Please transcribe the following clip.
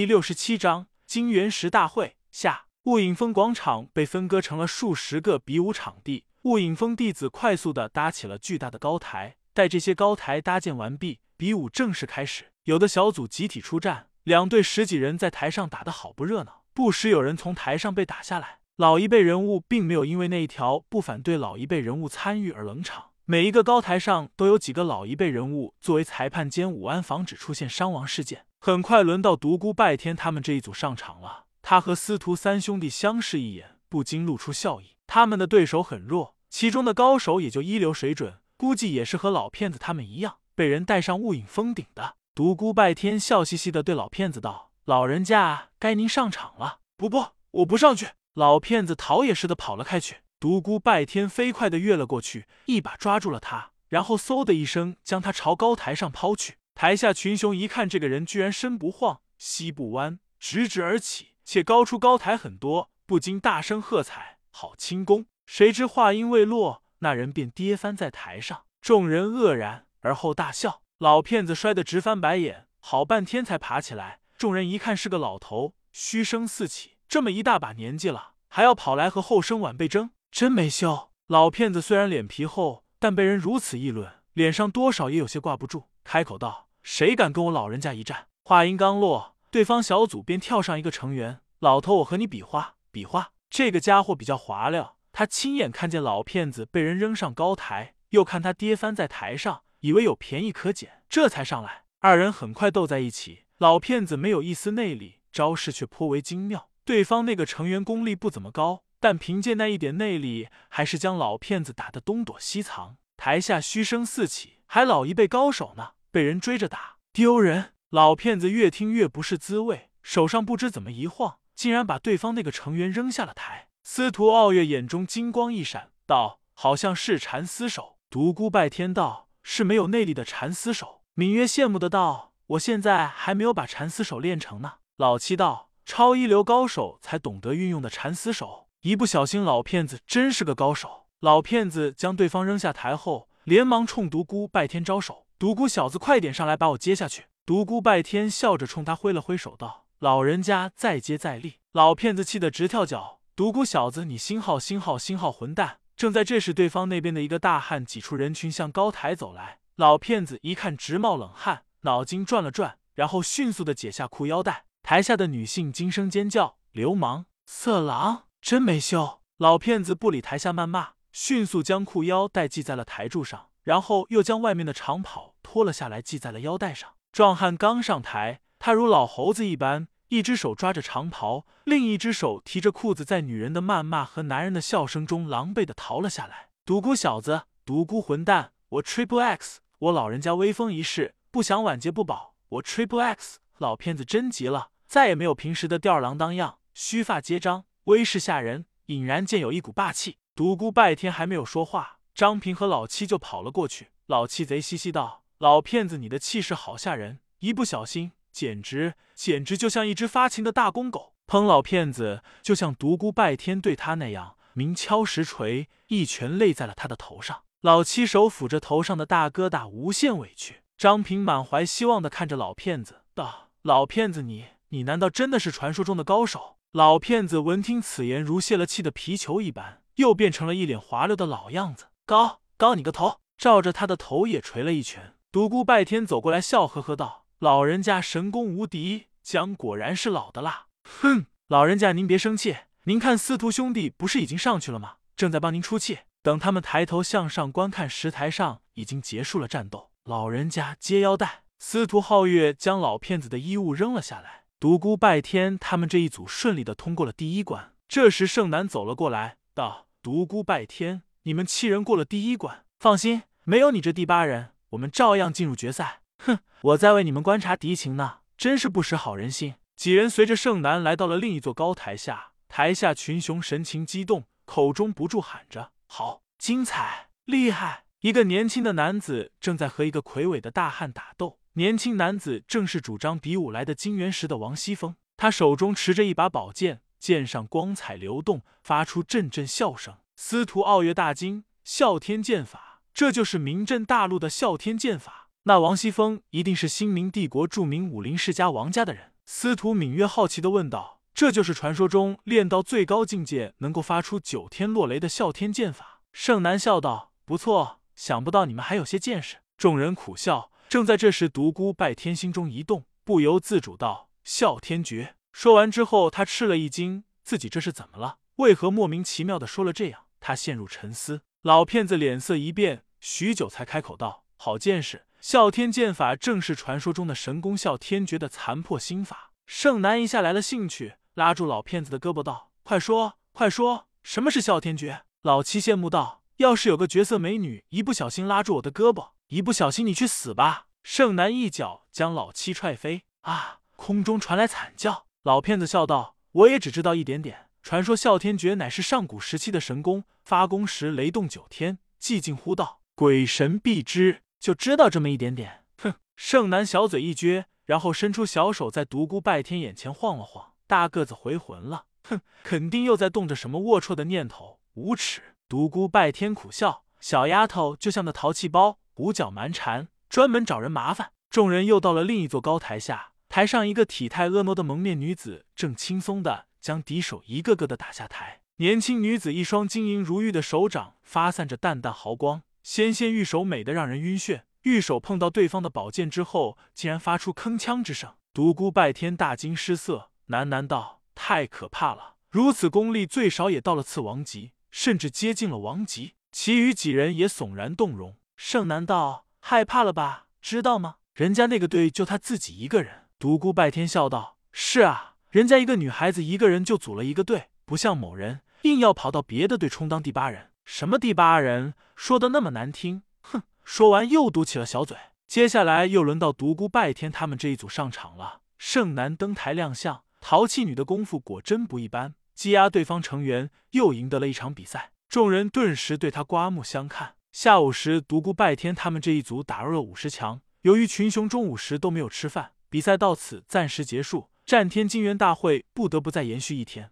第六十七章金元石大会下，雾影峰广场被分割成了数十个比武场地。雾影峰弟子快速的搭起了巨大的高台。待这些高台搭建完毕，比武正式开始。有的小组集体出战，两队十几人在台上打得好不热闹，不时有人从台上被打下来。老一辈人物并没有因为那一条不反对老一辈人物参与而冷场。每一个高台上都有几个老一辈人物作为裁判兼武安，防止出现伤亡事件。很快轮到独孤拜天他们这一组上场了。他和司徒三兄弟相视一眼，不禁露出笑意。他们的对手很弱，其中的高手也就一流水准，估计也是和老骗子他们一样被人带上雾影峰顶的。独孤拜天笑嘻嘻的对老骗子道：“老人家，该您上场了。”“不不，我不上去。”老骗子逃也似的跑了开去。独孤拜天飞快的跃了过去，一把抓住了他，然后嗖的一声将他朝高台上抛去。台下群雄一看，这个人居然身不晃，膝不弯，直直而起，且高出高台很多，不禁大声喝彩：“好轻功！”谁知话音未落，那人便跌翻在台上，众人愕然，而后大笑。老骗子摔得直翻白眼，好半天才爬起来。众人一看是个老头，嘘声四起。这么一大把年纪了，还要跑来和后生晚辈争，真没羞！老骗子虽然脸皮厚，但被人如此议论，脸上多少也有些挂不住，开口道。谁敢跟我老人家一战？话音刚落，对方小组便跳上一个成员。老头，我和你比划比划。这个家伙比较滑溜，他亲眼看见老骗子被人扔上高台，又看他跌翻在台上，以为有便宜可捡，这才上来。二人很快斗在一起。老骗子没有一丝内力，招式却颇为精妙。对方那个成员功力不怎么高，但凭借那一点内力，还是将老骗子打得东躲西藏。台下嘘声四起，还老一辈高手呢。被人追着打，丢人！老骗子越听越不是滋味，手上不知怎么一晃，竟然把对方那个成员扔下了台。司徒傲月眼中金光一闪，道：“好像是缠丝手。”独孤拜天道：“是没有内力的缠丝手。”芈月羡慕的道：“我现在还没有把缠丝手练成呢。”老七道：“超一流高手才懂得运用的缠丝手，一不小心老骗子真是个高手。”老骗子将对方扔下台后，连忙冲独孤拜天招手。独孤小子，快点上来把我接下去！独孤拜天笑着冲他挥了挥手，道：“老人家再接再厉。”老骗子气得直跳脚。独孤小子，你星号星号星号混蛋！正在这时，对方那边的一个大汉挤出人群向高台走来。老骗子一看直冒冷汗，脑筋转了转，然后迅速的解下裤腰带。台下的女性惊声尖叫：“流氓，色狼，真没羞！”老骗子不理台下谩骂，迅速将裤腰带系在了台柱上。然后又将外面的长袍脱了下来，系在了腰带上。壮汉刚上台，他如老猴子一般，一只手抓着长袍，另一只手提着裤子，在女人的谩骂和男人的笑声中，狼狈的逃了下来。独孤小子，独孤混蛋，我 Triple X，我老人家威风一世，不想晚节不保。我 Triple X，老骗子真急了，再也没有平时的吊儿郎当样，须发皆张，威势吓人，隐然见有一股霸气。独孤拜天还没有说话。张平和老七就跑了过去。老七贼兮兮道：“老骗子，你的气势好吓人，一不小心，简直简直就像一只发情的大公狗。”砰！老骗子就像独孤拜天对他那样，名敲实锤，一拳擂在了他的头上。老七手抚着头上的大疙瘩，无限委屈。张平满怀希望的看着老骗子道：“老骗子，你你难道真的是传说中的高手？”老骗子闻听此言，如泄了气的皮球一般，又变成了一脸滑溜的老样子。高高你个头！照着他的头也捶了一拳。独孤拜天走过来，笑呵呵道：“老人家神功无敌，姜果然是老的辣。”哼，老人家您别生气，您看司徒兄弟不是已经上去了吗？正在帮您出气。等他们抬头向上观看，石台上已经结束了战斗。老人家接腰带。司徒皓月将老骗子的衣物扔了下来。独孤拜天他们这一组顺利的通过了第一关。这时盛南走了过来，道：“独孤拜天。”你们七人过了第一关，放心，没有你这第八人，我们照样进入决赛。哼，我在为你们观察敌情呢，真是不识好人心。几人随着盛南来到了另一座高台下，台下群雄神情激动，口中不住喊着：“好，精彩，厉害！”一个年轻的男子正在和一个魁伟的大汉打斗。年轻男子正是主张比武来的金元石的王熙凤，他手中持着一把宝剑，剑上光彩流动，发出阵阵笑声。司徒傲月大惊：“啸天剑法，这就是名震大陆的啸天剑法？那王熙凤一定是新明帝国著名武林世家王家的人。”司徒敏月好奇的问道：“这就是传说中练到最高境界能够发出九天落雷的啸天剑法？”盛南笑道：“不错，想不到你们还有些见识。”众人苦笑。正在这时，独孤拜天心中一动，不由自主道：“啸天诀。”说完之后，他吃了一惊，自己这是怎么了？为何莫名其妙的说了这样？他陷入沉思。老骗子脸色一变，许久才开口道：“好剑士，啸天剑法正是传说中的神功啸天诀的残破心法。”盛南一下来了兴趣，拉住老骗子的胳膊道：“快说，快说，什么是啸天诀？”老七羡慕道：“要是有个绝色美女一不小心拉住我的胳膊，一不小心你去死吧！”盛男一脚将老七踹飞，啊！空中传来惨叫。老骗子笑道：“我也只知道一点点。”传说啸天诀乃是上古时期的神功，发功时雷动九天，寂静呼道：“鬼神必知。”就知道这么一点点。哼！盛男小嘴一撅，然后伸出小手在独孤拜天眼前晃了晃。大个子回魂了。哼！肯定又在动着什么龌龊的念头。无耻！独孤拜天苦笑：“小丫头就像那淘气包，胡搅蛮缠，专门找人麻烦。”众人又到了另一座高台下，台上一个体态婀娜的蒙面女子正轻松的。将敌手一个个的打下台。年轻女子一双晶莹如玉的手掌发散着淡淡毫光，纤纤玉手美得让人晕眩。玉手碰到对方的宝剑之后，竟然发出铿锵之声。独孤拜天大惊失色，喃喃道：“太可怕了！如此功力，最少也到了次王级，甚至接近了王级。”其余几人也悚然动容。盛南道：“害怕了吧？知道吗？人家那个队就他自己一个人。”独孤拜天笑道：“是啊。”人家一个女孩子一个人就组了一个队，不像某人硬要跑到别的队充当第八人。什么第八人，说的那么难听。哼！说完又嘟起了小嘴。接下来又轮到独孤拜天他们这一组上场了。盛男登台亮相，淘气女的功夫果真不一般，击压对方成员，又赢得了一场比赛。众人顿时对他刮目相看。下午时，独孤拜天他们这一组打入了五十强。由于群雄中午时都没有吃饭，比赛到此暂时结束。战天金元大会不得不再延续一天。